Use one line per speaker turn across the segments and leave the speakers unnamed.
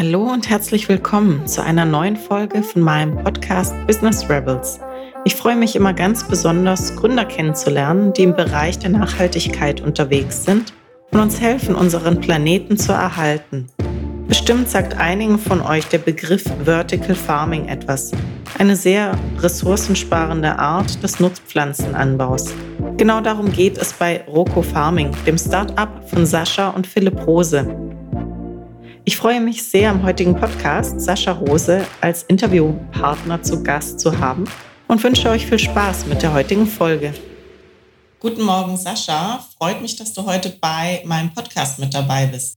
Hallo und herzlich willkommen zu einer neuen Folge von meinem Podcast Business Rebels. Ich freue mich immer ganz besonders, Gründer kennenzulernen, die im Bereich der Nachhaltigkeit unterwegs sind und uns helfen, unseren Planeten zu erhalten. Bestimmt sagt einigen von euch der Begriff Vertical Farming etwas. Eine sehr ressourcensparende Art des Nutzpflanzenanbaus. Genau darum geht es bei Roco Farming, dem Start-up von Sascha und Philipp Rose. Ich freue mich sehr, am heutigen Podcast Sascha Rose als Interviewpartner zu Gast zu haben und wünsche euch viel Spaß mit der heutigen Folge. Guten Morgen, Sascha. Freut mich, dass du heute bei meinem Podcast mit dabei bist.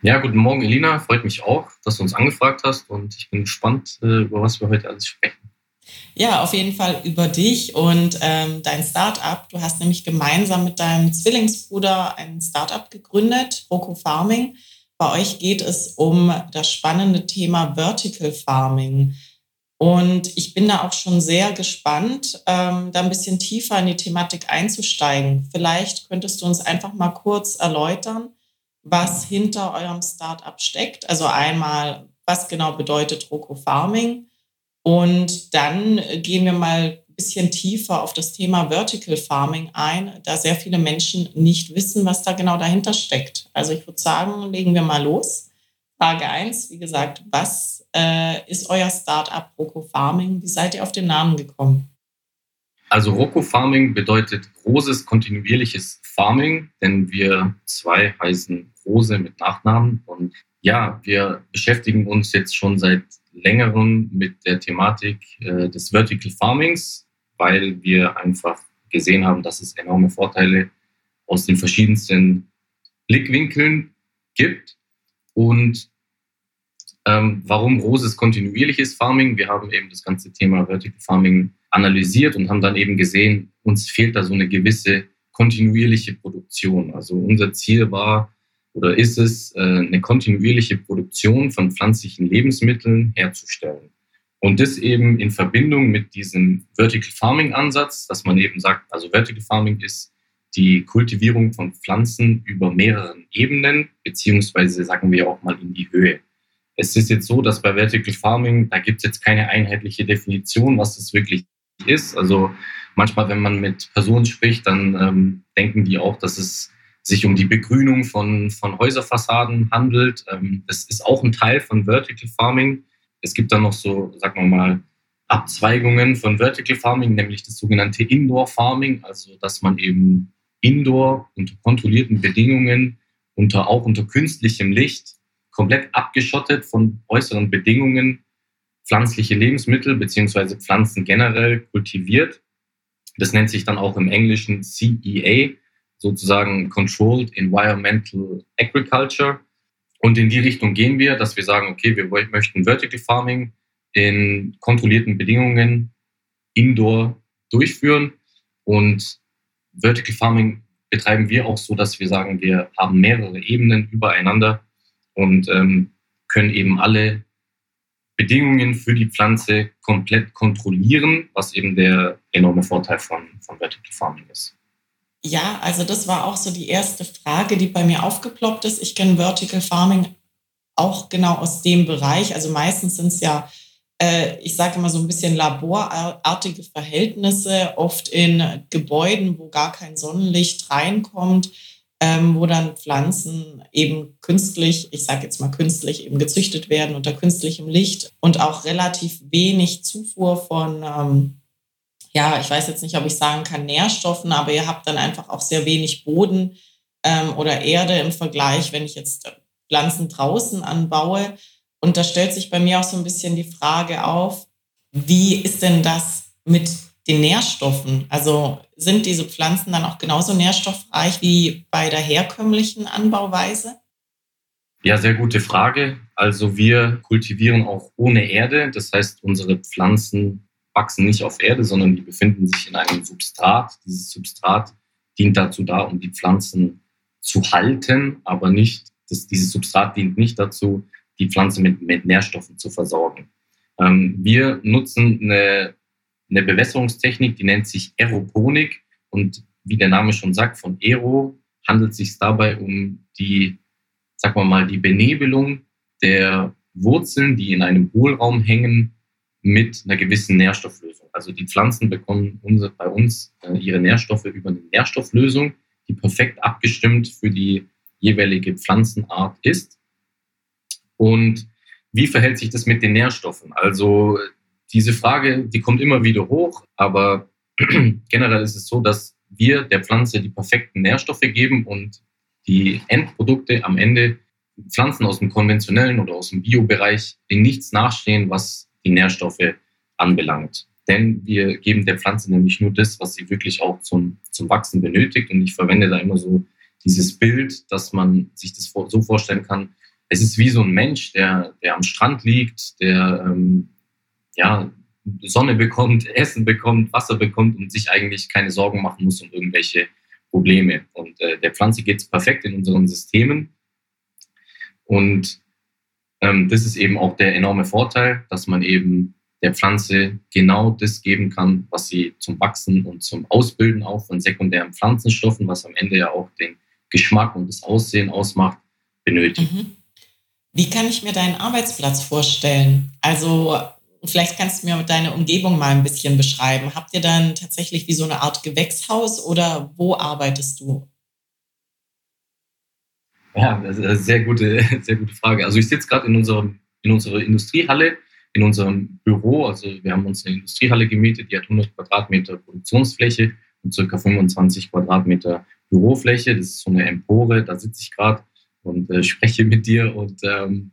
Ja, guten Morgen, Elina. Freut mich auch, dass du uns angefragt hast und ich bin gespannt, äh, über was wir heute alles sprechen.
Ja, auf jeden Fall über dich und ähm, dein Startup. Du hast nämlich gemeinsam mit deinem Zwillingsbruder ein Startup gegründet, Roko Farming. Bei euch geht es um das spannende Thema Vertical Farming. Und ich bin da auch schon sehr gespannt, ähm, da ein bisschen tiefer in die Thematik einzusteigen. Vielleicht könntest du uns einfach mal kurz erläutern, was hinter eurem Startup steckt. Also einmal, was genau bedeutet Roko Farming? Und dann gehen wir mal bisschen tiefer auf das Thema Vertical Farming ein, da sehr viele Menschen nicht wissen, was da genau dahinter steckt. Also ich würde sagen, legen wir mal los. Frage 1, wie gesagt, was äh, ist euer Startup Roko Farming? Wie seid ihr auf den Namen gekommen?
Also Roko Farming bedeutet großes kontinuierliches Farming, denn wir zwei heißen Rose mit Nachnamen. Und ja, wir beschäftigen uns jetzt schon seit längerem mit der Thematik äh, des Vertical Farmings, weil wir einfach gesehen haben, dass es enorme Vorteile aus den verschiedensten Blickwinkeln gibt. Und ähm, warum Roses kontinuierliches Farming? Wir haben eben das ganze Thema Vertical Farming analysiert und haben dann eben gesehen, uns fehlt da so eine gewisse kontinuierliche Produktion. Also unser Ziel war, oder ist es, äh, eine kontinuierliche Produktion von pflanzlichen Lebensmitteln herzustellen. Und das eben in Verbindung mit diesem Vertical Farming Ansatz, dass man eben sagt, also Vertical Farming ist die Kultivierung von Pflanzen über mehreren Ebenen, beziehungsweise sagen wir auch mal in die Höhe. Es ist jetzt so, dass bei Vertical Farming, da gibt es jetzt keine einheitliche Definition, was das wirklich ist. Also manchmal, wenn man mit Personen spricht, dann ähm, denken die auch, dass es sich um die Begrünung von, von Häuserfassaden handelt. Ähm, das ist auch ein Teil von Vertical Farming. Es gibt dann noch so, sagen wir mal, Abzweigungen von Vertical Farming, nämlich das sogenannte Indoor Farming, also dass man eben indoor unter kontrollierten Bedingungen, unter, auch unter künstlichem Licht, komplett abgeschottet von äußeren Bedingungen pflanzliche Lebensmittel beziehungsweise Pflanzen generell kultiviert. Das nennt sich dann auch im Englischen CEA, sozusagen Controlled Environmental Agriculture. Und in die Richtung gehen wir, dass wir sagen, okay, wir möchten Vertical Farming in kontrollierten Bedingungen indoor durchführen. Und Vertical Farming betreiben wir auch so, dass wir sagen, wir haben mehrere Ebenen übereinander und ähm, können eben alle Bedingungen für die Pflanze komplett kontrollieren, was eben der enorme Vorteil von, von Vertical Farming ist.
Ja, also das war auch so die erste Frage, die bei mir aufgeploppt ist. Ich kenne Vertical Farming auch genau aus dem Bereich. Also meistens sind es ja, äh, ich sage immer so ein bisschen laborartige Verhältnisse, oft in Gebäuden, wo gar kein Sonnenlicht reinkommt, ähm, wo dann Pflanzen eben künstlich, ich sage jetzt mal künstlich, eben gezüchtet werden unter künstlichem Licht und auch relativ wenig Zufuhr von ähm, ja, ich weiß jetzt nicht, ob ich sagen kann Nährstoffen, aber ihr habt dann einfach auch sehr wenig Boden ähm, oder Erde im Vergleich, wenn ich jetzt Pflanzen draußen anbaue. Und da stellt sich bei mir auch so ein bisschen die Frage auf, wie ist denn das mit den Nährstoffen? Also sind diese Pflanzen dann auch genauso nährstoffreich wie bei der herkömmlichen Anbauweise?
Ja, sehr gute Frage. Also wir kultivieren auch ohne Erde. Das heißt, unsere Pflanzen wachsen nicht auf Erde, sondern die befinden sich in einem Substrat. Dieses Substrat dient dazu da, um die Pflanzen zu halten, aber nicht, das, dieses Substrat dient nicht dazu, die Pflanze mit, mit Nährstoffen zu versorgen. Ähm, wir nutzen eine, eine Bewässerungstechnik, die nennt sich Aeroponik und wie der Name schon sagt, von Aero handelt es sich dabei um die, sagen wir mal, die Benebelung der Wurzeln, die in einem Hohlraum hängen, mit einer gewissen Nährstofflösung. Also die Pflanzen bekommen unsere, bei uns äh, ihre Nährstoffe über eine Nährstofflösung, die perfekt abgestimmt für die jeweilige Pflanzenart ist. Und wie verhält sich das mit den Nährstoffen? Also diese Frage, die kommt immer wieder hoch, aber generell ist es so, dass wir der Pflanze die perfekten Nährstoffe geben und die Endprodukte am Ende Pflanzen aus dem konventionellen oder aus dem Biobereich in nichts nachstehen, was die Nährstoffe anbelangt. Denn wir geben der Pflanze nämlich nur das, was sie wirklich auch zum, zum Wachsen benötigt. Und ich verwende da immer so dieses Bild, dass man sich das so vorstellen kann. Es ist wie so ein Mensch, der, der am Strand liegt, der ähm, ja, Sonne bekommt, Essen bekommt, Wasser bekommt und sich eigentlich keine Sorgen machen muss um irgendwelche Probleme. Und äh, der Pflanze geht es perfekt in unseren Systemen. Und ähm, das ist eben auch der enorme Vorteil, dass man eben der Pflanze genau das geben kann, was sie zum Wachsen und zum Ausbilden auch von sekundären Pflanzenstoffen, was am Ende ja auch den Geschmack und das Aussehen ausmacht, benötigt. Mhm.
Wie kann ich mir deinen Arbeitsplatz vorstellen? Also vielleicht kannst du mir deine Umgebung mal ein bisschen beschreiben. Habt ihr dann tatsächlich wie so eine Art Gewächshaus oder wo arbeitest du?
Ja, das ist eine sehr gute, sehr gute Frage. Also ich sitze gerade in, in unserer Industriehalle, in unserem Büro. Also wir haben uns eine Industriehalle gemietet, die hat 100 Quadratmeter Produktionsfläche und circa 25 Quadratmeter Bürofläche. Das ist so eine Empore, da sitze ich gerade und äh, spreche mit dir. Und ähm,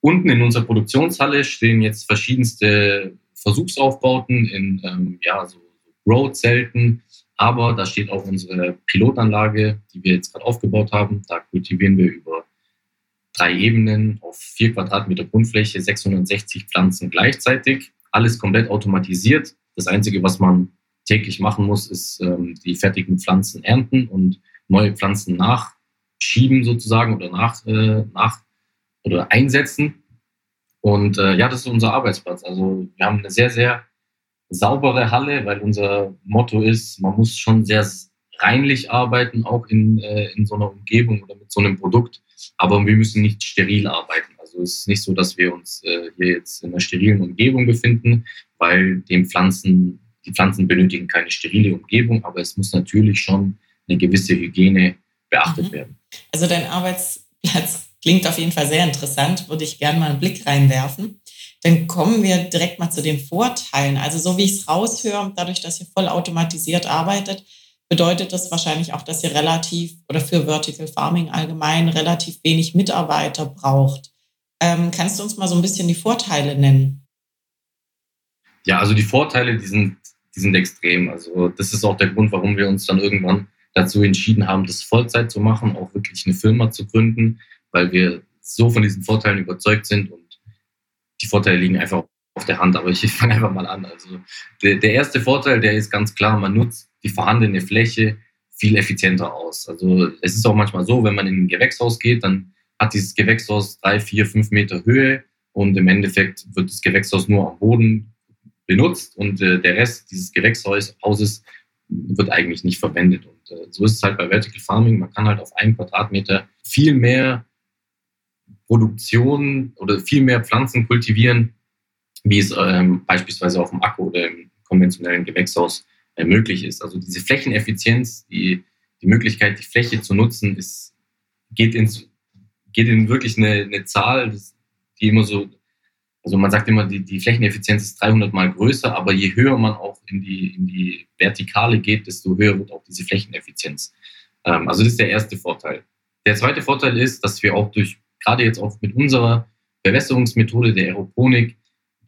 unten in unserer Produktionshalle stehen jetzt verschiedenste Versuchsaufbauten in ähm, ja, so Grow-Zelten, aber da steht auch unsere Pilotanlage, die wir jetzt gerade aufgebaut haben. Da kultivieren wir über drei Ebenen auf vier Quadratmeter Grundfläche 660 Pflanzen gleichzeitig. Alles komplett automatisiert. Das Einzige, was man täglich machen muss, ist ähm, die fertigen Pflanzen ernten und neue Pflanzen nachschieben sozusagen oder nach, äh, nach oder einsetzen. Und äh, ja, das ist unser Arbeitsplatz. Also wir haben eine sehr, sehr saubere Halle, weil unser Motto ist, man muss schon sehr reinlich arbeiten, auch in, äh, in so einer Umgebung oder mit so einem Produkt. Aber wir müssen nicht steril arbeiten. Also es ist nicht so, dass wir uns äh, hier jetzt in einer sterilen Umgebung befinden, weil den Pflanzen, die Pflanzen benötigen keine sterile Umgebung, aber es muss natürlich schon eine gewisse Hygiene beachtet mhm. werden.
Also dein Arbeitsplatz klingt auf jeden Fall sehr interessant, würde ich gerne mal einen Blick reinwerfen. Dann kommen wir direkt mal zu den Vorteilen. Also so wie ich es raushöre, dadurch, dass ihr voll automatisiert arbeitet, bedeutet das wahrscheinlich auch, dass ihr relativ oder für Vertical Farming allgemein relativ wenig Mitarbeiter braucht. Ähm, kannst du uns mal so ein bisschen die Vorteile nennen?
Ja, also die Vorteile, die sind, die sind extrem. Also das ist auch der Grund, warum wir uns dann irgendwann dazu entschieden haben, das Vollzeit zu machen, auch wirklich eine Firma zu gründen, weil wir so von diesen Vorteilen überzeugt sind die Vorteile liegen einfach auf der Hand, aber ich fange einfach mal an. Also der, der erste Vorteil, der ist ganz klar, man nutzt die vorhandene Fläche viel effizienter aus. Also es ist auch manchmal so, wenn man in ein Gewächshaus geht, dann hat dieses Gewächshaus drei, vier, fünf Meter Höhe und im Endeffekt wird das Gewächshaus nur am Boden benutzt und äh, der Rest dieses Gewächshauses wird eigentlich nicht verwendet. Und äh, so ist es halt bei Vertical Farming. Man kann halt auf einem Quadratmeter viel mehr Produktion oder viel mehr Pflanzen kultivieren, wie es ähm, beispielsweise auf dem Akku oder im konventionellen Gewächshaus äh, möglich ist. Also diese Flächeneffizienz, die, die Möglichkeit, die Fläche zu nutzen, ist, geht, ins, geht in wirklich eine, eine Zahl, die immer so, also man sagt immer, die, die Flächeneffizienz ist 300 mal größer, aber je höher man auch in die, in die Vertikale geht, desto höher wird auch diese Flächeneffizienz. Ähm, also das ist der erste Vorteil. Der zweite Vorteil ist, dass wir auch durch gerade jetzt auch mit unserer Bewässerungsmethode der Aeroponik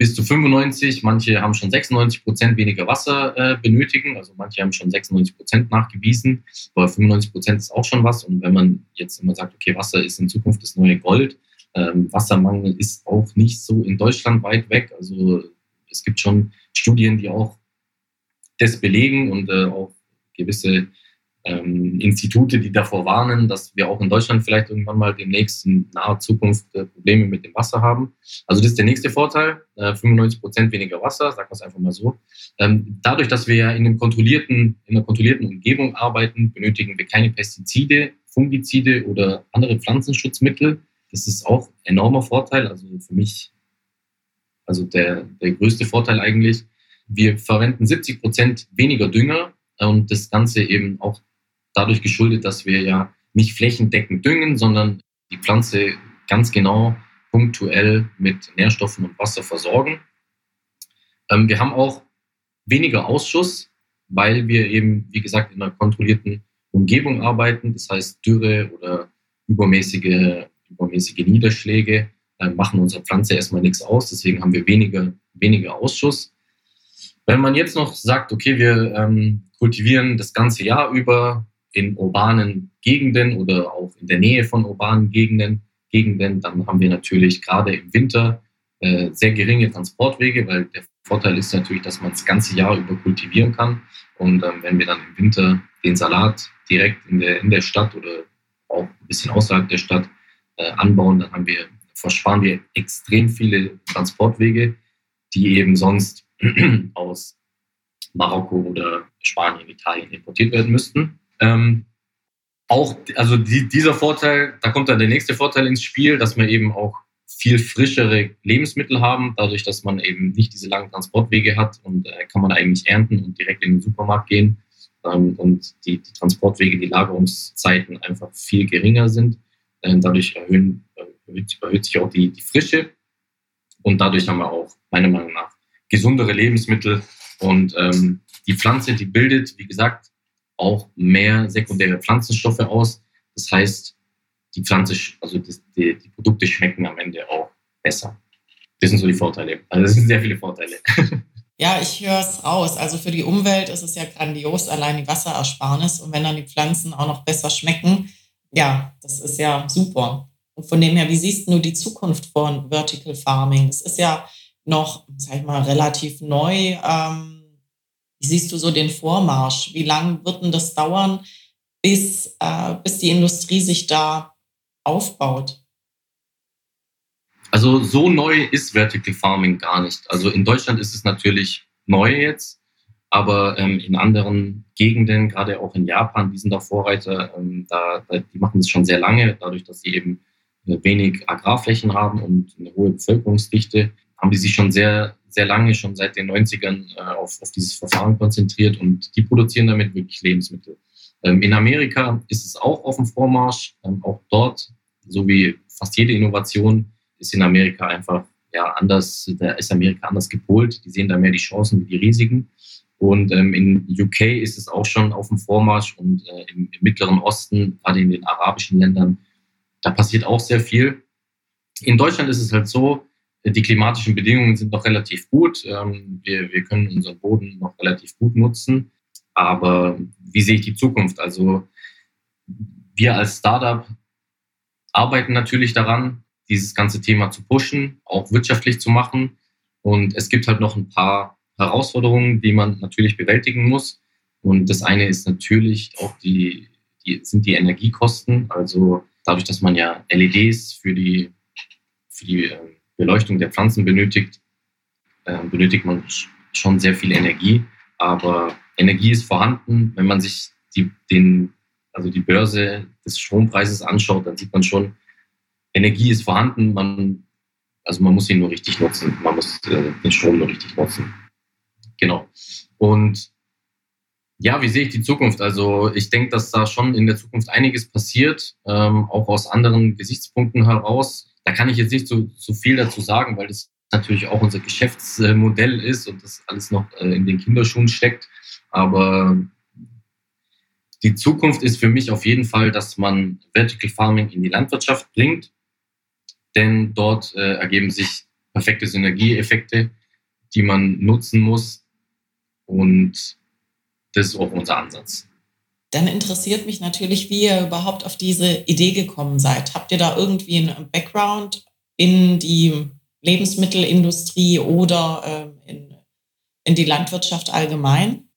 bis zu 95, manche haben schon 96 Prozent weniger Wasser äh, benötigen, also manche haben schon 96 Prozent nachgewiesen, aber 95 Prozent ist auch schon was. Und wenn man jetzt immer sagt, okay, Wasser ist in Zukunft das neue Gold, ähm, Wassermangel ist auch nicht so in Deutschland weit weg. Also es gibt schon Studien, die auch das belegen und äh, auch gewisse ähm, Institute, die davor warnen, dass wir auch in Deutschland vielleicht irgendwann mal demnächst in naher Zukunft äh, Probleme mit dem Wasser haben. Also das ist der nächste Vorteil, äh, 95 Prozent weniger Wasser, sagen wir es einfach mal so. Ähm, dadurch, dass wir ja in, einem kontrollierten, in einer kontrollierten Umgebung arbeiten, benötigen wir keine Pestizide, Fungizide oder andere Pflanzenschutzmittel. Das ist auch ein enormer Vorteil. Also für mich, also der, der größte Vorteil eigentlich. Wir verwenden 70 Prozent weniger Dünger und das Ganze eben auch dadurch geschuldet, dass wir ja nicht flächendeckend düngen, sondern die Pflanze ganz genau punktuell mit Nährstoffen und Wasser versorgen. Ähm, wir haben auch weniger Ausschuss, weil wir eben, wie gesagt, in einer kontrollierten Umgebung arbeiten. Das heißt, Dürre oder übermäßige, übermäßige Niederschläge äh, machen unserer Pflanze erstmal nichts aus. Deswegen haben wir weniger, weniger Ausschuss. Wenn man jetzt noch sagt, okay, wir ähm, kultivieren das ganze Jahr über in urbanen Gegenden oder auch in der Nähe von urbanen Gegenden, Gegenden dann haben wir natürlich gerade im Winter äh, sehr geringe Transportwege, weil der Vorteil ist natürlich, dass man das ganze Jahr über kultivieren kann. Und ähm, wenn wir dann im Winter den Salat direkt in der, in der Stadt oder auch ein bisschen außerhalb der Stadt äh, anbauen, dann haben wir, versparen wir extrem viele Transportwege, die eben sonst aus Marokko oder Spanien, Italien importiert werden müssten. Ähm, auch, also die, dieser Vorteil, da kommt dann der nächste Vorteil ins Spiel, dass wir eben auch viel frischere Lebensmittel haben, dadurch, dass man eben nicht diese langen Transportwege hat und äh, kann man eigentlich ernten und direkt in den Supermarkt gehen. Ähm, und die, die, Transportwege, die Lagerungszeiten einfach viel geringer sind. Äh, dadurch erhöhen, erhöht, erhöht, sich auch die, die Frische. Und dadurch haben wir auch meiner Meinung nach gesundere Lebensmittel. Und ähm, die Pflanze, die bildet, wie gesagt, auch mehr sekundäre Pflanzenstoffe aus. Das heißt, die Pflanze, also das, die, die Produkte schmecken am Ende auch besser. Das sind so die Vorteile. Also das sind sehr viele Vorteile.
Ja, ich höre es raus. Also für die Umwelt ist es ja grandios, allein die Wasserersparnis. Und wenn dann die Pflanzen auch noch besser schmecken, ja, das ist ja super. Und von dem her, wie siehst du die Zukunft von Vertical Farming? Es ist ja noch, sag ich mal, relativ neu. Ähm, wie siehst du so den Vormarsch? Wie lange wird denn das dauern, bis, äh, bis die Industrie sich da aufbaut?
Also so neu ist Vertical Farming gar nicht. Also in Deutschland ist es natürlich neu jetzt, aber ähm, in anderen Gegenden, gerade auch in Japan, die sind da Vorreiter, ähm, da, die machen das schon sehr lange, dadurch, dass sie eben äh, wenig Agrarflächen haben und eine hohe Bevölkerungsdichte, haben die sich schon sehr sehr lange, schon seit den 90ern, äh, auf, auf dieses Verfahren konzentriert und die produzieren damit wirklich Lebensmittel. Ähm, in Amerika ist es auch auf dem Vormarsch. Ähm, auch dort, so wie fast jede Innovation, ist in Amerika einfach ja, anders, da ist Amerika anders gepolt. Die sehen da mehr die Chancen wie die Risiken. Und ähm, in UK ist es auch schon auf dem Vormarsch und äh, im, im, Mittleren Osten, gerade in den arabischen Ländern, da passiert auch sehr viel. In Deutschland ist es halt so, die klimatischen Bedingungen sind noch relativ gut. Ähm, wir, wir können unseren Boden noch relativ gut nutzen. Aber wie sehe ich die Zukunft? Also wir als Startup arbeiten natürlich daran, dieses ganze Thema zu pushen, auch wirtschaftlich zu machen. Und es gibt halt noch ein paar Herausforderungen, die man natürlich bewältigen muss. Und das eine ist natürlich auch die, die sind die Energiekosten. Also dadurch, dass man ja LEDs für die, für die ähm, Beleuchtung der Pflanzen benötigt, äh, benötigt man schon sehr viel Energie. Aber Energie ist vorhanden. Wenn man sich die, den, also die Börse des Strompreises anschaut, dann sieht man schon, Energie ist vorhanden. Man, also man muss ihn nur richtig nutzen. Man muss äh, den Strom nur richtig nutzen. Genau. Und ja, wie sehe ich die Zukunft? Also ich denke, dass da schon in der Zukunft einiges passiert, ähm, auch aus anderen Gesichtspunkten heraus da kann ich jetzt nicht so, so viel dazu sagen, weil das natürlich auch unser Geschäftsmodell ist und das alles noch äh, in den Kinderschuhen steckt. Aber die Zukunft ist für mich auf jeden Fall, dass man Vertical Farming in die Landwirtschaft bringt, denn dort äh, ergeben sich perfekte Synergieeffekte, die man nutzen muss. Und das ist auch unser Ansatz.
Dann interessiert mich natürlich, wie ihr überhaupt auf diese Idee gekommen seid. Habt ihr da irgendwie einen Background in die Lebensmittelindustrie oder äh, in, in die Landwirtschaft allgemein?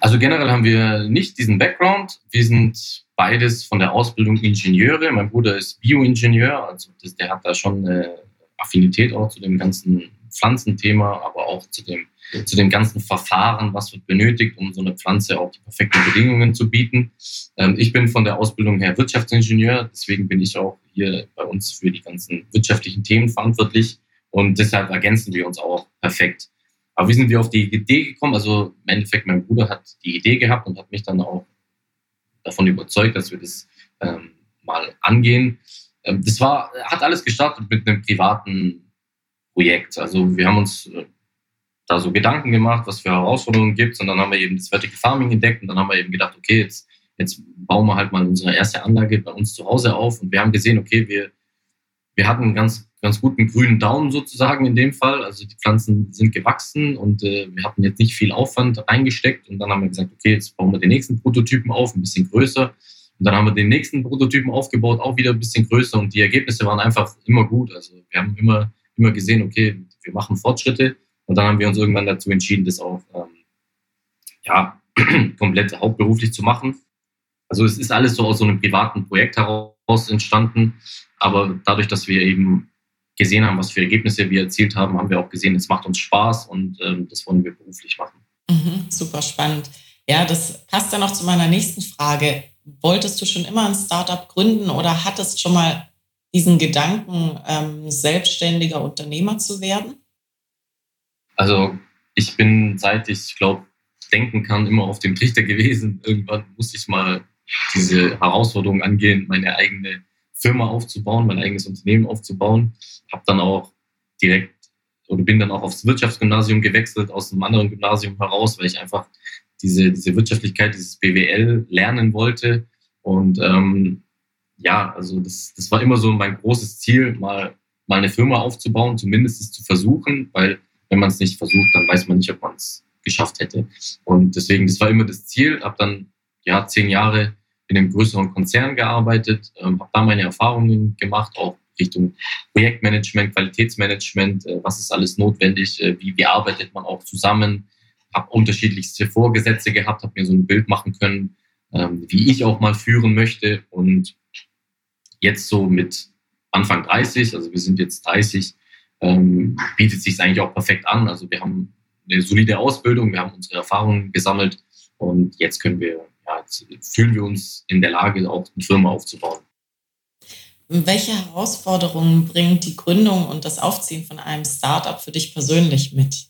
Also generell haben wir nicht diesen Background. Wir sind beides von der Ausbildung Ingenieure. Mein Bruder ist Bioingenieur, also das, der hat da schon eine Affinität auch zu dem ganzen Pflanzenthema, aber auch zu dem, zu dem ganzen Verfahren, was wird benötigt, um so eine Pflanze auch die perfekten Bedingungen zu bieten. Ähm, ich bin von der Ausbildung her Wirtschaftsingenieur, deswegen bin ich auch hier bei uns für die ganzen wirtschaftlichen Themen verantwortlich und deshalb ergänzen wir uns auch perfekt. Aber wie sind wir auf die Idee gekommen? Also im Endeffekt, mein Bruder hat die Idee gehabt und hat mich dann auch davon überzeugt, dass wir das ähm, mal angehen. Ähm, das war, hat alles gestartet mit einem privaten Projekt. Also wir haben uns äh, da so Gedanken gemacht, was für Herausforderungen gibt es. Und dann haben wir eben das Vertical Farming entdeckt und dann haben wir eben gedacht, okay, jetzt, jetzt bauen wir halt mal unsere erste Anlage bei uns zu Hause auf. Und wir haben gesehen, okay, wir, wir hatten einen ganz, ganz guten grünen Daumen sozusagen in dem Fall. Also die Pflanzen sind gewachsen und äh, wir hatten jetzt nicht viel Aufwand reingesteckt. Und dann haben wir gesagt, okay, jetzt bauen wir den nächsten Prototypen auf, ein bisschen größer. Und dann haben wir den nächsten Prototypen aufgebaut, auch wieder ein bisschen größer und die Ergebnisse waren einfach immer gut. Also wir haben immer, immer gesehen, okay, wir machen Fortschritte und dann haben wir uns irgendwann dazu entschieden, das auch ähm, ja, komplett hauptberuflich zu machen. Also es ist alles so aus so einem privaten Projekt heraus entstanden, aber dadurch, dass wir eben gesehen haben, was für Ergebnisse wir erzielt haben, haben wir auch gesehen, es macht uns Spaß und ähm, das wollen wir beruflich machen.
Mhm, super spannend. Ja, das passt dann noch zu meiner nächsten Frage wolltest du schon immer ein Startup gründen oder hattest schon mal diesen Gedanken, ähm, selbstständiger Unternehmer zu werden?
Also ich bin, seit ich glaube, denken kann, immer auf dem Trichter gewesen. Irgendwann musste ich mal diese Herausforderung angehen, meine eigene Firma aufzubauen, mein eigenes Unternehmen aufzubauen. Habe dann auch direkt oder bin dann auch aufs Wirtschaftsgymnasium gewechselt aus einem anderen Gymnasium heraus, weil ich einfach diese, diese Wirtschaftlichkeit, dieses BWL lernen wollte. Und ähm, ja, also das, das war immer so mein großes Ziel, mal, mal eine Firma aufzubauen, zumindest es zu versuchen, weil wenn man es nicht versucht, dann weiß man nicht, ob man es geschafft hätte. Und deswegen, das war immer das Ziel. Habe dann ja zehn Jahre in einem größeren Konzern gearbeitet, ähm, habe da meine Erfahrungen gemacht, auch Richtung Projektmanagement, Qualitätsmanagement, äh, was ist alles notwendig, äh, wie, wie arbeitet man auch zusammen, habe unterschiedlichste Vorgesetze gehabt, habe mir so ein Bild machen können, ähm, wie ich auch mal führen möchte. Und jetzt so mit Anfang 30, also wir sind jetzt 30, ähm, bietet sich eigentlich auch perfekt an. Also wir haben eine solide Ausbildung, wir haben unsere Erfahrungen gesammelt und jetzt können wir, ja, fühlen wir uns in der Lage, auch eine Firma aufzubauen.
Welche Herausforderungen bringt die Gründung und das Aufziehen von einem Startup für dich persönlich mit?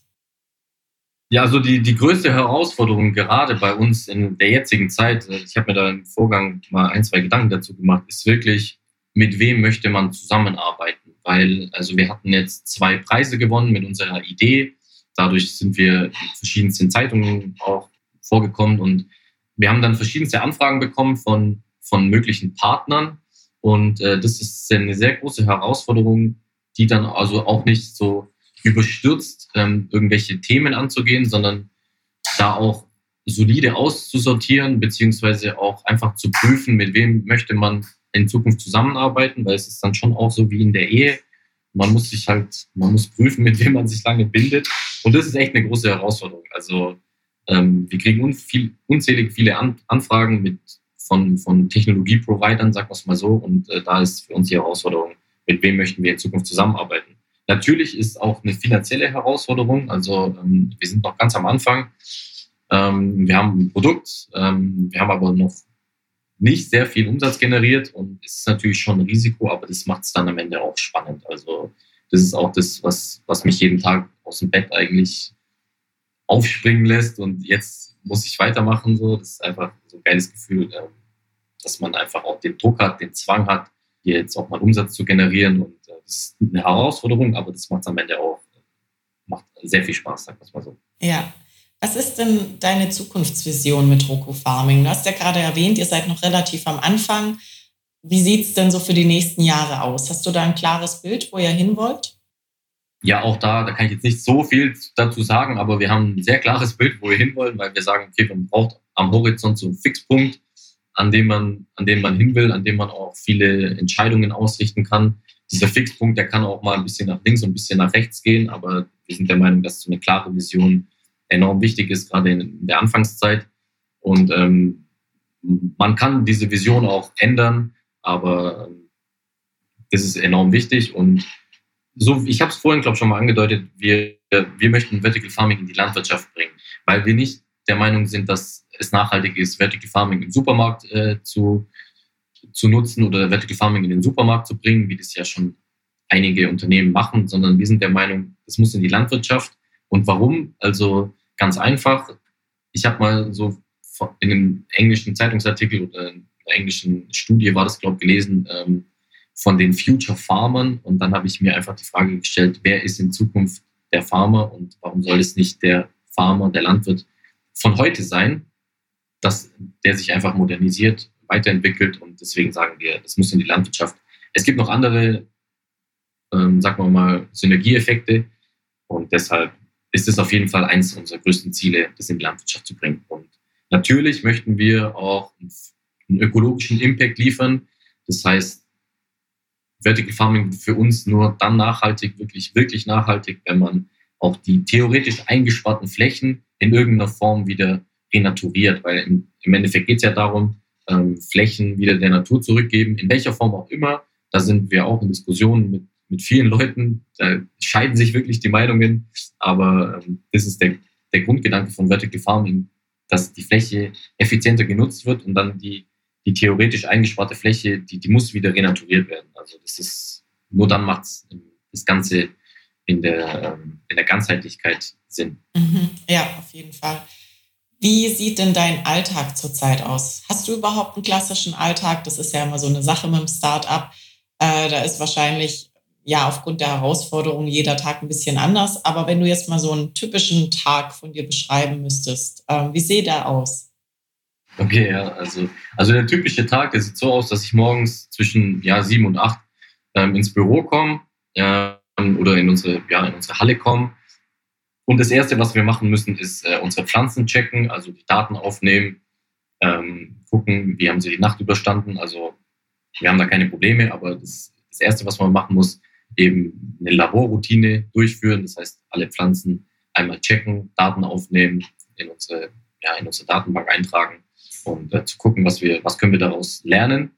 Ja, also die, die größte Herausforderung gerade bei uns in der jetzigen Zeit, äh, ich habe mir da im Vorgang mal ein, zwei Gedanken dazu gemacht, ist wirklich, mit wem möchte man zusammenarbeiten? Weil, also wir hatten jetzt zwei Preise gewonnen mit unserer Idee. Dadurch sind wir in verschiedensten Zeitungen auch vorgekommen und wir haben dann verschiedenste Anfragen bekommen von, von möglichen Partnern. Und äh, das ist eine sehr große Herausforderung, die dann also auch nicht so überstürzt ähm, irgendwelche Themen anzugehen, sondern da auch solide auszusortieren, beziehungsweise auch einfach zu prüfen, mit wem möchte man in Zukunft zusammenarbeiten, weil es ist dann schon auch so wie in der Ehe. Man muss sich halt, man muss prüfen, mit wem man sich lange bindet. Und das ist echt eine große Herausforderung. Also ähm, wir kriegen un viel, unzählig viele An Anfragen mit, von, von Technologieprovidern, sagen wir es mal so. Und äh, da ist für uns die Herausforderung, mit wem möchten wir in Zukunft zusammenarbeiten. Natürlich ist auch eine finanzielle Herausforderung. Also ähm, wir sind noch ganz am Anfang. Ähm, wir haben ein Produkt, ähm, wir haben aber noch nicht sehr viel Umsatz generiert und ist natürlich schon ein Risiko, aber das macht es dann am Ende auch spannend. Also das ist auch das, was, was mich jeden Tag aus dem Bett eigentlich aufspringen lässt und jetzt muss ich weitermachen. So. Das ist einfach so ein geiles Gefühl, ähm, dass man einfach auch den Druck hat, den Zwang hat, hier jetzt auch mal Umsatz zu generieren und ist eine Herausforderung, aber das macht es am Ende auch, macht sehr viel Spaß, sagen wir mal so.
Ja. Was ist denn deine Zukunftsvision mit Roku Farming? Du hast ja gerade erwähnt, ihr seid noch relativ am Anfang. Wie sieht es denn so für die nächsten Jahre aus? Hast du da ein klares Bild, wo ihr hin wollt?
Ja, auch da, da kann ich jetzt nicht so viel dazu sagen, aber wir haben ein sehr klares Bild, wo wir hinwollen, weil wir sagen, okay, man braucht am Horizont so einen Fixpunkt, an dem man, an dem man hin will, an dem man auch viele Entscheidungen ausrichten kann dieser Fixpunkt, der kann auch mal ein bisschen nach links und ein bisschen nach rechts gehen, aber wir sind der Meinung, dass so eine klare Vision enorm wichtig ist, gerade in der Anfangszeit. Und ähm, man kann diese Vision auch ändern, aber ähm, das ist enorm wichtig und so, ich habe es vorhin, glaube ich, schon mal angedeutet, wir, wir möchten Vertical Farming in die Landwirtschaft bringen, weil wir nicht der Meinung sind, dass es nachhaltig ist, Vertical Farming im Supermarkt äh, zu, zu nutzen oder Vertical Farming in den Supermarkt zu bringen, wie das ja schon einige Unternehmen machen, sondern wir sind der Meinung, es muss in die Landwirtschaft. Und warum? Also ganz einfach. Ich habe mal so in einem englischen Zeitungsartikel oder in einer englischen Studie war das, glaube ich, gelesen, ähm, von den Future Farmern. Und dann habe ich mir einfach die Frage gestellt, wer ist in Zukunft der Farmer und warum soll es nicht der Farmer, der Landwirt von heute sein, dass der sich einfach modernisiert, weiterentwickelt und deswegen sagen wir, das muss in die Landwirtschaft. Es gibt noch andere, ähm, sagen wir mal, Synergieeffekte und deshalb ist es auf jeden Fall eines unserer größten Ziele, das in die Landwirtschaft zu bringen. Und natürlich möchten wir auch einen ökologischen Impact liefern. Das heißt, Vertical Farming für uns nur dann nachhaltig, wirklich, wirklich nachhaltig, wenn man auch die theoretisch eingesparten Flächen in irgendeiner Form wieder renaturiert. Weil im, Endeffekt geht es ja darum, ähm, Flächen wieder der Natur zurückgeben, in welcher Form auch immer. Da sind wir auch in Diskussionen mit, mit vielen Leuten. Da scheiden sich wirklich die Meinungen. Aber ähm, das ist der, der Grundgedanke von Vertical Farming, dass die Fläche effizienter genutzt wird und dann die die theoretisch eingesparte Fläche, die, die muss wieder renaturiert werden. Also das ist, nur dann macht das Ganze in der, ähm, in der Ganzheitlichkeit Sinn.
Mhm. Ja, auf jeden Fall. Wie sieht denn dein Alltag zurzeit aus? Hast du überhaupt einen klassischen Alltag? Das ist ja immer so eine Sache mit dem Start-up. Äh, da ist wahrscheinlich ja aufgrund der Herausforderungen jeder Tag ein bisschen anders. Aber wenn du jetzt mal so einen typischen Tag von dir beschreiben müsstest, äh, wie sieht der aus?
Okay, ja, also, also der typische Tag, der sieht so aus, dass ich morgens zwischen ja, sieben und acht ähm, ins Büro komme ähm, oder in unsere, ja, in unsere Halle komme. Und das Erste, was wir machen müssen, ist äh, unsere Pflanzen checken, also die Daten aufnehmen, ähm, gucken, wie haben sie die Nacht überstanden. Also wir haben da keine Probleme, aber das, das Erste, was man machen muss, eben eine Laborroutine durchführen. Das heißt, alle Pflanzen einmal checken, Daten aufnehmen, in unsere, ja, in unsere Datenbank eintragen und äh, zu gucken, was wir, was können wir daraus lernen.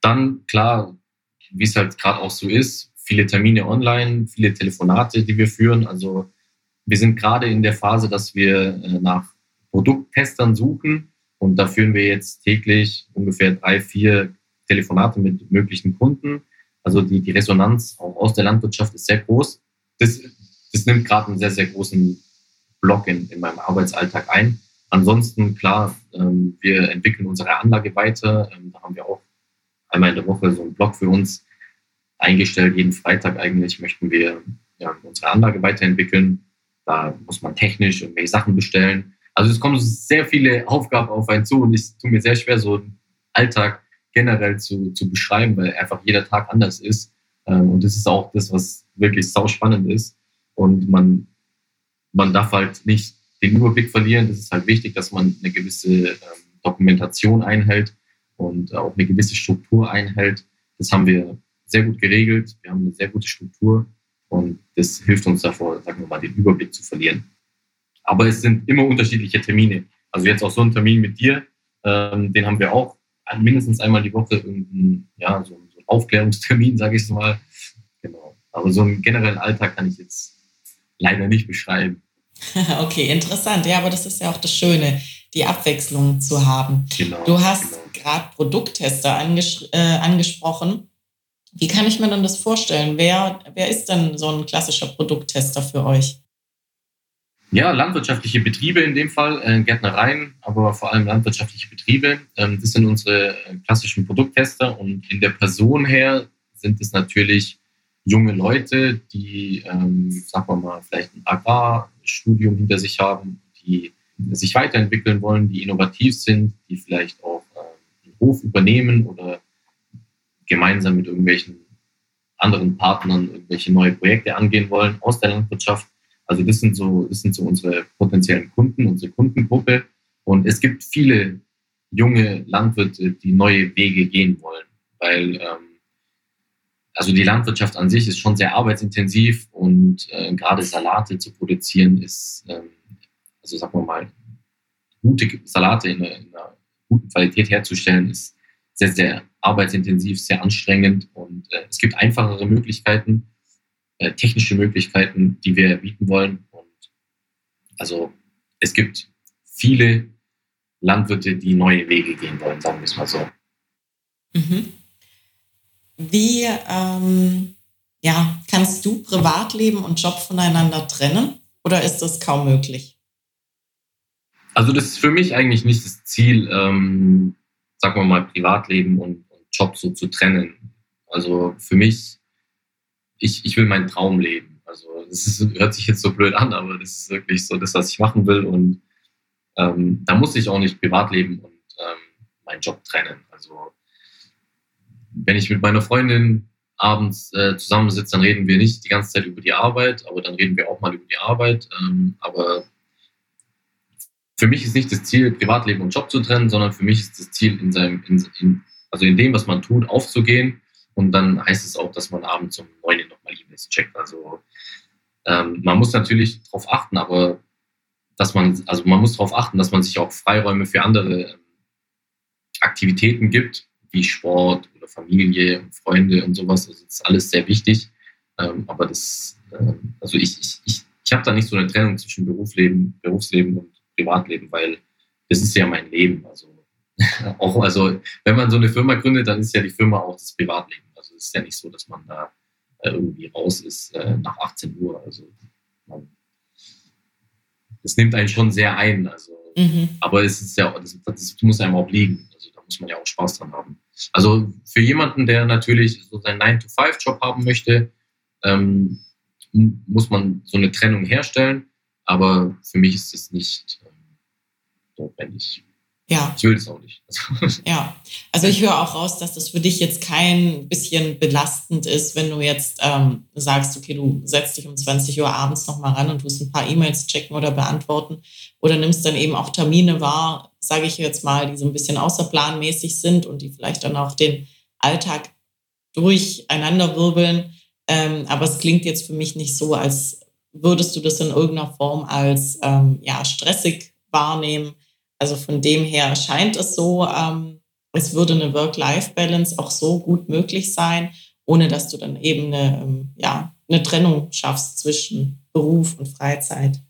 Dann klar, wie es halt gerade auch so ist, viele Termine online, viele Telefonate, die wir führen. Also wir sind gerade in der Phase, dass wir äh, nach Produkttestern suchen und da führen wir jetzt täglich ungefähr drei, vier Telefonate mit möglichen Kunden. Also die, die Resonanz auch aus der Landwirtschaft ist sehr groß. Das, das nimmt gerade einen sehr, sehr großen Block in, in meinem Arbeitsalltag ein. Ansonsten, klar, ähm, wir entwickeln unsere Anlage weiter. Ähm, da haben wir auch einmal in der Woche so einen Blog für uns eingestellt. Jeden Freitag eigentlich möchten wir ja, unsere Anlage weiterentwickeln. Da muss man technisch irgendwelche Sachen bestellen. Also es kommen sehr viele Aufgaben auf einen zu und es tut mir sehr schwer, so einen Alltag generell zu, zu beschreiben, weil einfach jeder Tag anders ist. Ähm, und das ist auch das, was wirklich sau spannend ist. Und man, man darf halt nicht den Überblick verlieren. Es ist halt wichtig, dass man eine gewisse ähm, Dokumentation einhält und auch eine gewisse Struktur einhält. Das haben wir sehr gut geregelt. Wir haben eine sehr gute Struktur und das hilft uns davor, sagen wir mal, den Überblick zu verlieren. Aber es sind immer unterschiedliche Termine. Also jetzt auch so ein Termin mit dir, ähm, den haben wir auch mindestens einmal die Woche irgendeinen, ja, so, so einen Aufklärungstermin, sage ich es mal. Genau. Aber so einen generellen Alltag kann ich jetzt leider nicht beschreiben.
Okay, interessant. Ja, aber das ist ja auch das Schöne, die Abwechslung zu haben. Genau, du hast genau. gerade Produkttester anges äh, angesprochen. Wie kann ich mir denn das vorstellen? Wer, wer ist denn so ein klassischer Produkttester für euch?
Ja, landwirtschaftliche Betriebe in dem Fall, äh, Gärtnereien, aber vor allem landwirtschaftliche Betriebe. Ähm, das sind unsere äh, klassischen Produkttester und in der Person her sind es natürlich junge Leute, die, ähm, sagen wir mal, vielleicht ein Agrarstudium hinter sich haben, die sich weiterentwickeln wollen, die innovativ sind, die vielleicht auch äh, einen Hof übernehmen oder gemeinsam mit irgendwelchen anderen Partnern irgendwelche neue Projekte angehen wollen aus der Landwirtschaft. Also das sind so, das sind so unsere potenziellen Kunden, unsere Kundengruppe. Und es gibt viele junge Landwirte, die neue Wege gehen wollen, weil ähm, also die Landwirtschaft an sich ist schon sehr arbeitsintensiv und äh, gerade Salate zu produzieren ist, ähm, also sagen wir mal, gute Salate in einer, in einer, guten Qualität herzustellen, ist sehr, sehr arbeitsintensiv, sehr anstrengend und äh, es gibt einfachere Möglichkeiten. Äh, technische Möglichkeiten, die wir bieten wollen. Und also es gibt viele Landwirte, die neue Wege gehen wollen, sagen wir es mal so.
Mhm. Wie ähm, ja, kannst du Privatleben und Job voneinander trennen oder ist das kaum möglich?
Also das ist für mich eigentlich nicht das Ziel, ähm, sagen wir mal, Privatleben und, und Job so zu trennen. Also für mich, ich, ich will meinen Traum leben. Also das hört sich jetzt so blöd an, aber das ist wirklich so das, was ich machen will. Und ähm, da muss ich auch nicht Privatleben und ähm, meinen Job trennen. Also wenn ich mit meiner Freundin abends äh, zusammensitze, dann reden wir nicht die ganze Zeit über die Arbeit, aber dann reden wir auch mal über die Arbeit. Ähm, aber für mich ist nicht das Ziel, Privatleben und Job zu trennen, sondern für mich ist das Ziel, in seinem, in, in, also in dem, was man tut, aufzugehen. Und dann heißt es auch, dass man abends um 9 Uhr nochmal E-Mails checkt. Also ähm, man muss natürlich darauf achten, aber dass man, also man muss darauf achten, dass man sich auch Freiräume für andere ähm, Aktivitäten gibt, wie Sport oder Familie und Freunde und sowas. Also das ist alles sehr wichtig. Ähm, aber das, äh, also ich, ich, ich, ich habe da nicht so eine Trennung zwischen Berufsleben, Berufsleben und Privatleben, weil das ist ja mein Leben. Also auch, also wenn man so eine Firma gründet, dann ist ja die Firma auch das Privatleben. Also es ist ja nicht so, dass man da äh, irgendwie raus ist äh, nach 18 Uhr. Also man, das nimmt einen schon sehr ein. Also, mhm. aber es ist ja, das, das muss einem auch liegen. Also da muss man ja auch Spaß dran haben. Also für jemanden, der natürlich so seinen 9-to-5-Job haben möchte, ähm, muss man so eine Trennung herstellen. Aber für mich ist es nicht ähm, notwendig.
Ja.
Ich will es auch nicht.
ja, also ich höre auch raus, dass das für dich jetzt kein bisschen belastend ist, wenn du jetzt ähm, sagst, okay, du setzt dich um 20 Uhr abends nochmal ran und tust ein paar E-Mails checken oder beantworten oder nimmst dann eben auch Termine wahr, sage ich jetzt mal, die so ein bisschen außerplanmäßig sind und die vielleicht dann auch den Alltag durcheinander wirbeln. Ähm, aber es klingt jetzt für mich nicht so, als würdest du das in irgendeiner Form als ähm, ja, stressig wahrnehmen. Also von dem her scheint es so, ähm, es würde eine Work-Life-Balance auch so gut möglich sein, ohne dass du dann eben eine, ähm, ja, eine Trennung schaffst zwischen Beruf und Freizeit.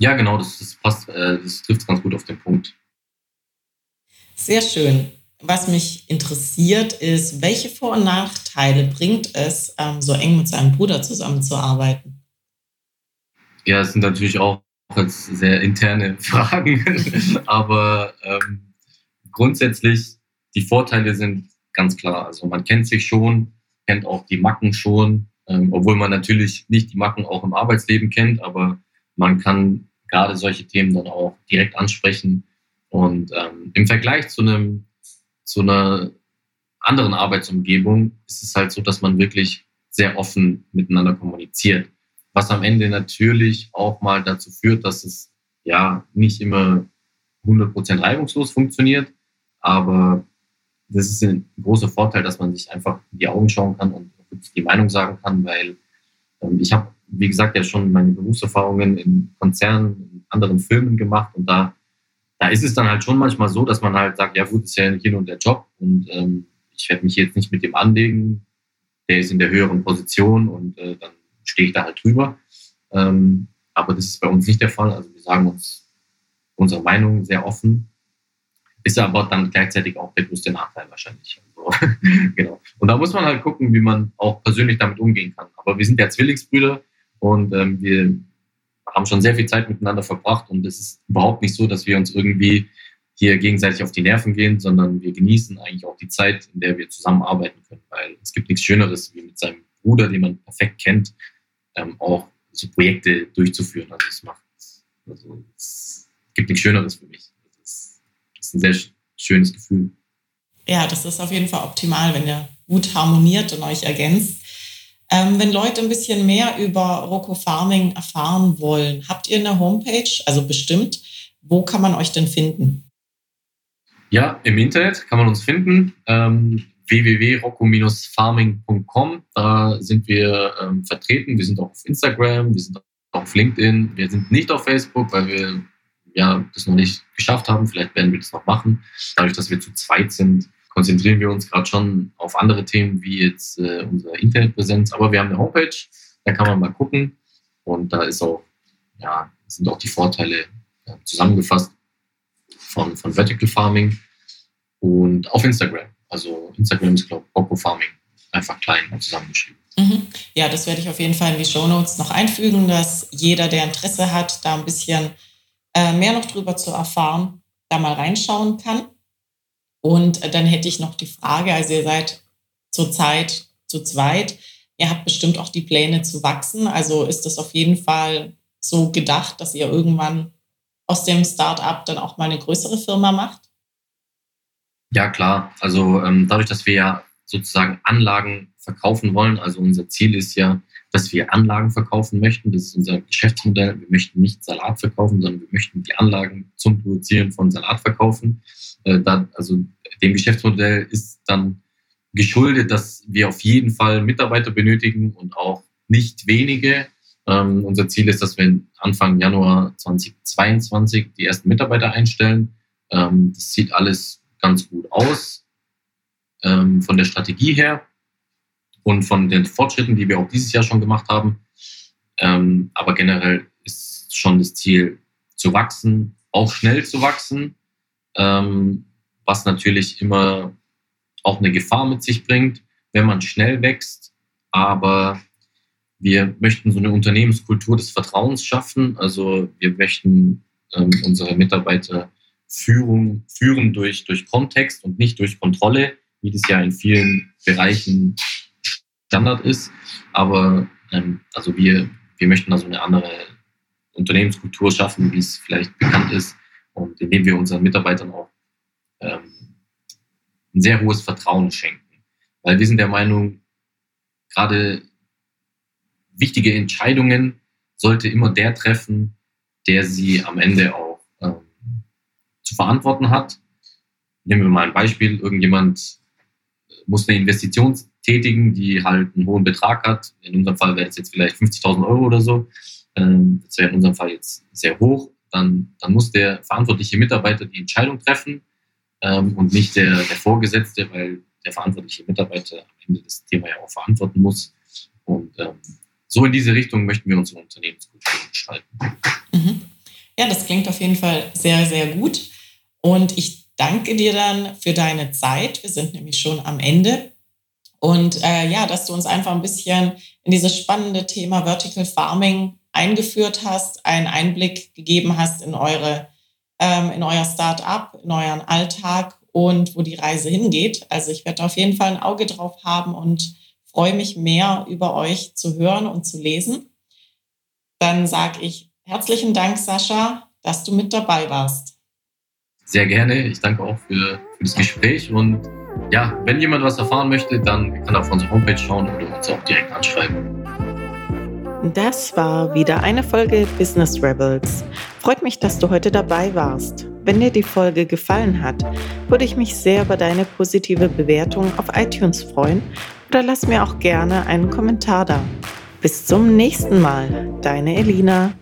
Ja, genau, das, das passt, äh, das trifft ganz gut auf den Punkt.
Sehr schön. Was mich interessiert ist, welche Vor- und Nachteile bringt es, ähm, so eng mit seinem Bruder zusammenzuarbeiten?
Ja, es sind natürlich auch jetzt sehr interne Fragen, aber ähm, grundsätzlich die Vorteile sind ganz klar. Also man kennt sich schon, kennt auch die Macken schon, ähm, obwohl man natürlich nicht die Macken auch im Arbeitsleben kennt, aber man kann gerade solche Themen dann auch direkt ansprechen. Und ähm, im Vergleich zu einem zu einer anderen Arbeitsumgebung ist es halt so, dass man wirklich sehr offen miteinander kommuniziert was am Ende natürlich auch mal dazu führt, dass es ja nicht immer 100% reibungslos funktioniert, aber das ist ein großer Vorteil, dass man sich einfach in die Augen schauen kann und die Meinung sagen kann, weil ähm, ich habe, wie gesagt, ja schon meine Berufserfahrungen in Konzernen, in anderen Filmen gemacht und da, da ist es dann halt schon manchmal so, dass man halt sagt, ja gut, ist ja hier nur der Job und ähm, ich werde mich jetzt nicht mit dem anlegen, der ist in der höheren Position und äh, dann stehe ich da halt drüber. Ähm, aber das ist bei uns nicht der Fall. Also wir sagen uns unsere Meinung sehr offen. Ist aber dann gleichzeitig auch der größte Nachteil wahrscheinlich. Also, genau. Und da muss man halt gucken, wie man auch persönlich damit umgehen kann. Aber wir sind ja Zwillingsbrüder und ähm, wir haben schon sehr viel Zeit miteinander verbracht und es ist überhaupt nicht so, dass wir uns irgendwie hier gegenseitig auf die Nerven gehen, sondern wir genießen eigentlich auch die Zeit, in der wir zusammenarbeiten können, weil es gibt nichts Schöneres, wie mit seinem Bruder, den man perfekt kennt, ähm, auch so Projekte durchzuführen. Also es macht, also es gibt nichts Schöneres für mich. Das ist ein sehr schönes Gefühl.
Ja, das ist auf jeden Fall optimal, wenn ihr gut harmoniert und euch ergänzt. Ähm, wenn Leute ein bisschen mehr über Rocco Farming erfahren wollen, habt ihr eine Homepage? Also bestimmt. Wo kann man euch denn finden?
Ja, im Internet kann man uns finden. Ähm, www.rocco-farming.com. Da sind wir ähm, vertreten. Wir sind auch auf Instagram, wir sind auch auf LinkedIn. Wir sind nicht auf Facebook, weil wir ja das noch nicht geschafft haben. Vielleicht werden wir das noch machen. Dadurch, dass wir zu zweit sind, konzentrieren wir uns gerade schon auf andere Themen wie jetzt äh, unsere Internetpräsenz. Aber wir haben eine Homepage, da kann man mal gucken. Und da ist auch, ja, sind auch die Vorteile äh, zusammengefasst von, von Vertical Farming und auf Instagram. Also Instagram ist, glaube ich, Boko Farming, einfach klein und zusammengeschrieben.
Mhm. Ja, das werde ich auf jeden Fall in die Show Notes noch einfügen, dass jeder, der Interesse hat, da ein bisschen äh, mehr noch drüber zu erfahren, da mal reinschauen kann. Und äh, dann hätte ich noch die Frage, also ihr seid zurzeit zu zweit, ihr habt bestimmt auch die Pläne zu wachsen. Also ist das auf jeden Fall so gedacht, dass ihr irgendwann aus dem Startup dann auch mal eine größere Firma macht?
Ja, klar. Also ähm, dadurch, dass wir ja sozusagen Anlagen verkaufen wollen, also unser Ziel ist ja, dass wir Anlagen verkaufen möchten. Das ist unser Geschäftsmodell. Wir möchten nicht Salat verkaufen, sondern wir möchten die Anlagen zum Produzieren von Salat verkaufen. Äh, da, also dem Geschäftsmodell ist dann geschuldet, dass wir auf jeden Fall Mitarbeiter benötigen und auch nicht wenige. Ähm, unser Ziel ist, dass wir Anfang Januar 2022 die ersten Mitarbeiter einstellen. Ähm, das sieht alles ganz gut aus ähm, von der Strategie her und von den Fortschritten, die wir auch dieses Jahr schon gemacht haben. Ähm, aber generell ist schon das Ziel zu wachsen, auch schnell zu wachsen, ähm, was natürlich immer auch eine Gefahr mit sich bringt, wenn man schnell wächst. Aber wir möchten so eine Unternehmenskultur des Vertrauens schaffen. Also wir möchten ähm, unsere Mitarbeiter Führung, führen durch, durch Kontext und nicht durch Kontrolle, wie das ja in vielen Bereichen Standard ist. Aber ähm, also wir, wir möchten da so eine andere Unternehmenskultur schaffen, wie es vielleicht bekannt ist. Und indem wir unseren Mitarbeitern auch ähm, ein sehr hohes Vertrauen schenken. Weil wir sind der Meinung, gerade wichtige Entscheidungen sollte immer der treffen, der sie am Ende auch verantworten hat. Nehmen wir mal ein Beispiel. Irgendjemand muss eine Investition tätigen, die halt einen hohen Betrag hat. In unserem Fall wäre es jetzt vielleicht 50.000 Euro oder so. Ähm, das wäre in unserem Fall jetzt sehr hoch. Dann, dann muss der verantwortliche Mitarbeiter die Entscheidung treffen ähm, und nicht der, der Vorgesetzte, weil der verantwortliche Mitarbeiter am Ende das Thema ja auch verantworten muss. Und ähm, so in diese Richtung möchten wir unsere Unternehmenskultur gestalten.
Mhm. Ja, das klingt auf jeden Fall sehr, sehr gut. Und ich danke dir dann für deine Zeit. Wir sind nämlich schon am Ende. Und äh, ja, dass du uns einfach ein bisschen in dieses spannende Thema Vertical Farming eingeführt hast, einen Einblick gegeben hast in eure, ähm, in euer Start-up, in euren Alltag und wo die Reise hingeht. Also ich werde auf jeden Fall ein Auge drauf haben und freue mich mehr über euch zu hören und zu lesen. Dann sage ich herzlichen Dank, Sascha, dass du mit dabei warst.
Sehr gerne. Ich danke auch für, für das Gespräch und ja, wenn jemand was erfahren möchte, dann kann er auf unsere Homepage schauen oder uns auch direkt anschreiben.
Das war wieder eine Folge Business Rebels. Freut mich, dass du heute dabei warst. Wenn dir die Folge gefallen hat, würde ich mich sehr über deine positive Bewertung auf iTunes freuen oder lass mir auch gerne einen Kommentar da. Bis zum nächsten Mal, deine Elina.